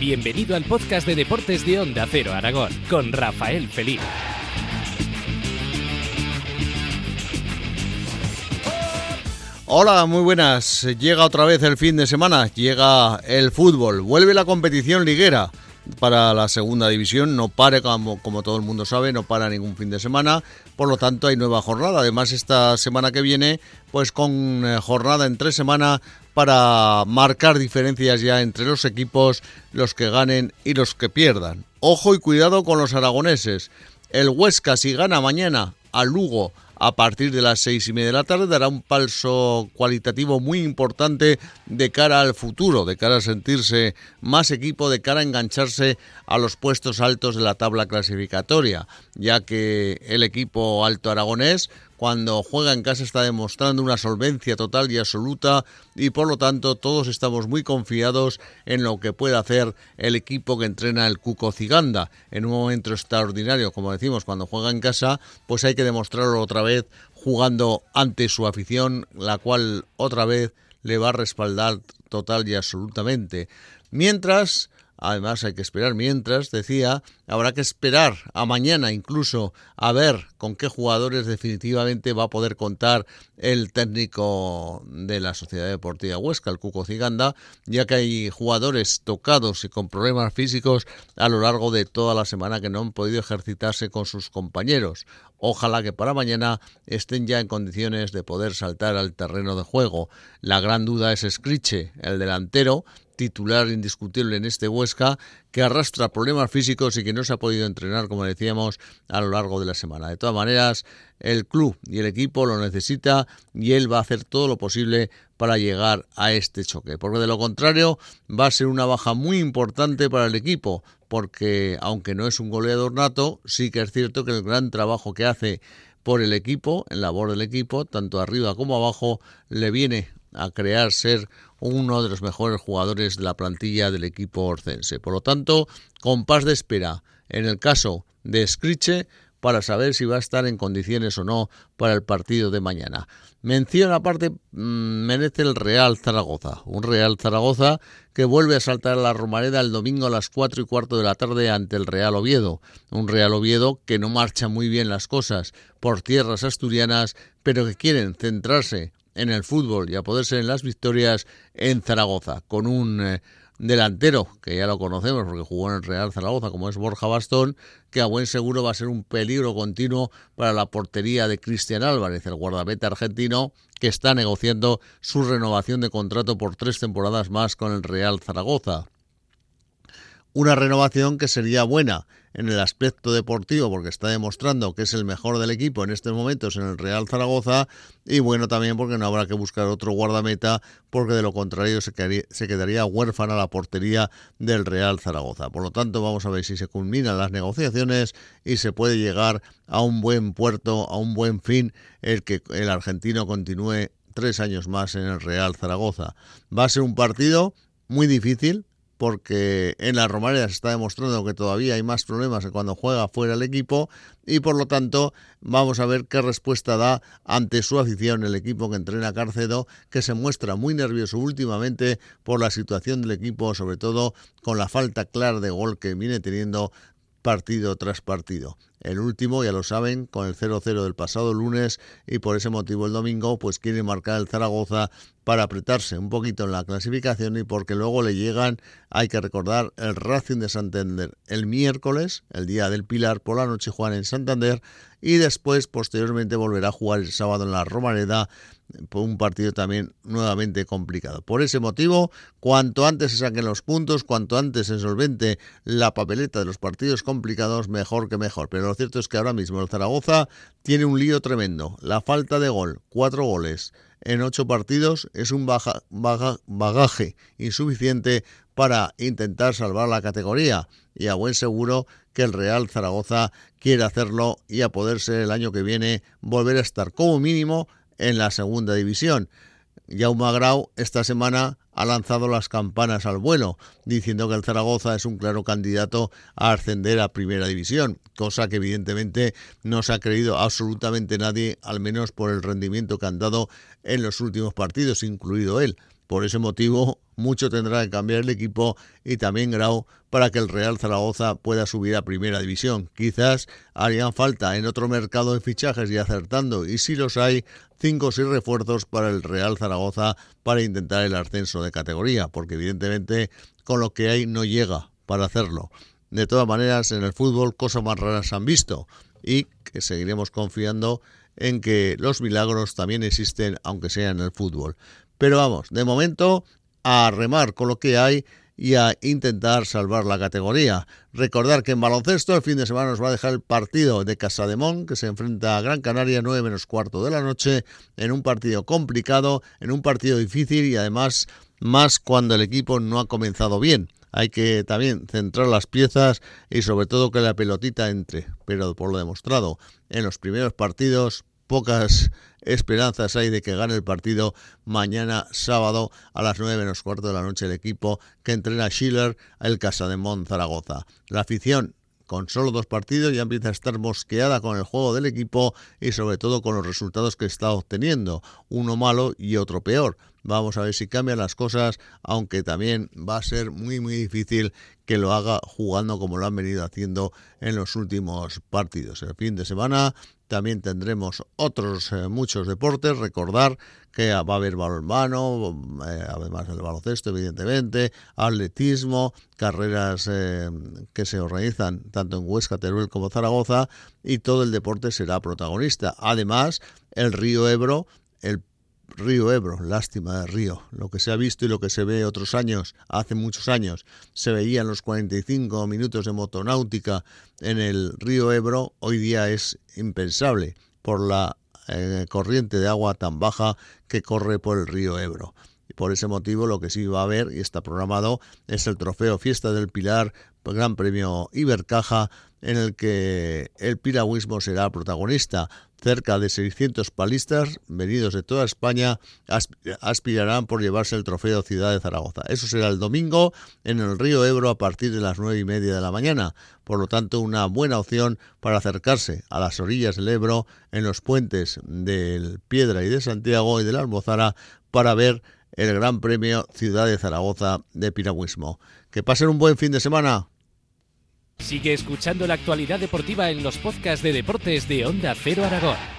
Bienvenido al podcast de deportes de Onda Cero Aragón con Rafael Feliz. Hola, muy buenas. Llega otra vez el fin de semana, llega el fútbol, vuelve la competición liguera para la segunda división, no pare como, como todo el mundo sabe, no para ningún fin de semana, por lo tanto hay nueva jornada. Además esta semana que viene, pues con eh, jornada en tres semanas para marcar diferencias ya entre los equipos, los que ganen y los que pierdan. Ojo y cuidado con los aragoneses. El Huesca si gana mañana al Lugo a partir de las seis y media de la tarde dará un paso cualitativo muy importante de cara al futuro, de cara a sentirse más equipo, de cara a engancharse a los puestos altos de la tabla clasificatoria, ya que el equipo alto aragonés cuando juega en casa está demostrando una solvencia total y absoluta y por lo tanto todos estamos muy confiados en lo que puede hacer el equipo que entrena el Cuco Ciganda en un momento extraordinario, como decimos, cuando juega en casa, pues hay que demostrarlo otra vez jugando ante su afición, la cual otra vez le va a respaldar total y absolutamente. Mientras Además hay que esperar mientras, decía, habrá que esperar a mañana incluso a ver con qué jugadores definitivamente va a poder contar el técnico de la Sociedad Deportiva Huesca, el Cuco Ciganda, ya que hay jugadores tocados y con problemas físicos a lo largo de toda la semana que no han podido ejercitarse con sus compañeros. Ojalá que para mañana estén ya en condiciones de poder saltar al terreno de juego. La gran duda es Scriche, el delantero, titular indiscutible en este Huesca, que arrastra problemas físicos y que no se ha podido entrenar, como decíamos, a lo largo de la semana. De todas maneras, el club y el equipo lo necesita y él va a hacer todo lo posible para llegar a este choque, porque de lo contrario va a ser una baja muy importante para el equipo, porque aunque no es un goleador nato, sí que es cierto que el gran trabajo que hace por el equipo, en labor del equipo, tanto arriba como abajo, le viene a crear ser uno de los mejores jugadores de la plantilla del equipo orcense. Por lo tanto, compás de espera en el caso de Scriche para saber si va a estar en condiciones o no para el partido de mañana. Mención aparte mm, merece el Real Zaragoza, un Real Zaragoza que vuelve a saltar a la Romareda el domingo a las cuatro y cuarto de la tarde ante el Real Oviedo, un Real Oviedo que no marcha muy bien las cosas por tierras asturianas, pero que quieren centrarse en el fútbol y a poder ser en las victorias en Zaragoza, con un eh, delantero que ya lo conocemos porque jugó en el Real Zaragoza, como es Borja Bastón, que a buen seguro va a ser un peligro continuo para la portería de Cristian Álvarez, el guardameta argentino que está negociando su renovación de contrato por tres temporadas más con el Real Zaragoza. Una renovación que sería buena en el aspecto deportivo porque está demostrando que es el mejor del equipo en estos momentos en el Real Zaragoza y bueno también porque no habrá que buscar otro guardameta porque de lo contrario se quedaría, huérfana la portería del Real Zaragoza. Por lo tanto vamos a ver si se culminan las negociaciones y se puede llegar a un buen puerto, a un buen fin el que el argentino continúe tres años más en el Real Zaragoza. Va a ser un partido muy difícil porque en la Romareda se está demostrando que todavía hay más problemas que cuando juega fuera el equipo y por lo tanto vamos a ver qué respuesta da ante su afición el equipo que entrena Carcedo, que se muestra muy nervioso últimamente por la situación del equipo, sobre todo con la falta clara de gol que viene teniendo partido tras partido. El último, ya lo saben, con el 0-0 del pasado lunes y por ese motivo el domingo pues quiere marcar el Zaragoza para apretarse un poquito en la clasificación y porque luego le llegan, hay que recordar, el Racing de Santander el miércoles, el día del Pilar, por la noche juegan en Santander y después posteriormente volverá a jugar el sábado en la Romareda por un partido también nuevamente complicado. Por ese motivo, cuanto antes se saquen los puntos, cuanto antes se solvente la papeleta de los partidos complicados, mejor que mejor. Pero lo cierto es que ahora mismo el Zaragoza tiene un lío tremendo. La falta de gol, cuatro goles en ocho partidos, es un bagaje insuficiente para intentar salvar la categoría. Y a buen seguro que el Real Zaragoza quiere hacerlo y a poder ser el año que viene volver a estar como mínimo en la segunda división. Jaume Grau esta semana ha lanzado las campanas al vuelo, diciendo que el Zaragoza es un claro candidato a ascender a primera división, cosa que evidentemente no se ha creído absolutamente nadie, al menos por el rendimiento que han dado en los últimos partidos, incluido él. Por ese motivo, mucho tendrá que cambiar el equipo y también Grau para que el Real Zaragoza pueda subir a primera división. Quizás harían falta en otro mercado de fichajes y acertando, y si los hay, cinco o seis refuerzos para el Real Zaragoza para intentar el ascenso de categoría, porque evidentemente con lo que hay no llega para hacerlo. De todas maneras, en el fútbol cosas más raras han visto y que seguiremos confiando en que los milagros también existen, aunque sea en el fútbol. Pero vamos, de momento a remar con lo que hay y a intentar salvar la categoría. Recordar que en baloncesto el fin de semana nos va a dejar el partido de Casademón, que se enfrenta a Gran Canaria 9 menos cuarto de la noche, en un partido complicado, en un partido difícil y además más cuando el equipo no ha comenzado bien. Hay que también centrar las piezas y sobre todo que la pelotita entre, pero por lo demostrado en los primeros partidos pocas esperanzas hay de que gane el partido mañana sábado a las 9 menos cuarto de la noche el equipo que entrena Schiller el Casademón Zaragoza. La afición con solo dos partidos ya empieza a estar mosqueada con el juego del equipo y sobre todo con los resultados que está obteniendo, uno malo y otro peor. Vamos a ver si cambian las cosas, aunque también va a ser muy muy difícil que lo haga jugando como lo han venido haciendo en los últimos partidos. El fin de semana también tendremos otros eh, muchos deportes. Recordar que va a haber balonmano, eh, además del baloncesto, evidentemente, atletismo, carreras eh, que se organizan tanto en Huesca, Teruel como Zaragoza, y todo el deporte será protagonista. Además, el río Ebro, el Río Ebro, lástima de río. Lo que se ha visto y lo que se ve otros años, hace muchos años, se veía en los 45 minutos de motonáutica en el río Ebro, hoy día es impensable por la eh, corriente de agua tan baja que corre por el río Ebro. Por ese motivo lo que sí va a haber y está programado es el trofeo Fiesta del Pilar, Gran Premio Ibercaja, en el que el piragüismo será protagonista. Cerca de 600 palistas venidos de toda España aspirarán por llevarse el trofeo Ciudad de Zaragoza. Eso será el domingo en el río Ebro a partir de las nueve y media de la mañana. Por lo tanto, una buena opción para acercarse a las orillas del Ebro en los puentes del Piedra y de Santiago y de la Almozara para ver el Gran Premio Ciudad de Zaragoza de Piragüismo. Que pasen un buen fin de semana. Sigue escuchando la actualidad deportiva en los podcasts de deportes de Onda Cero Aragón.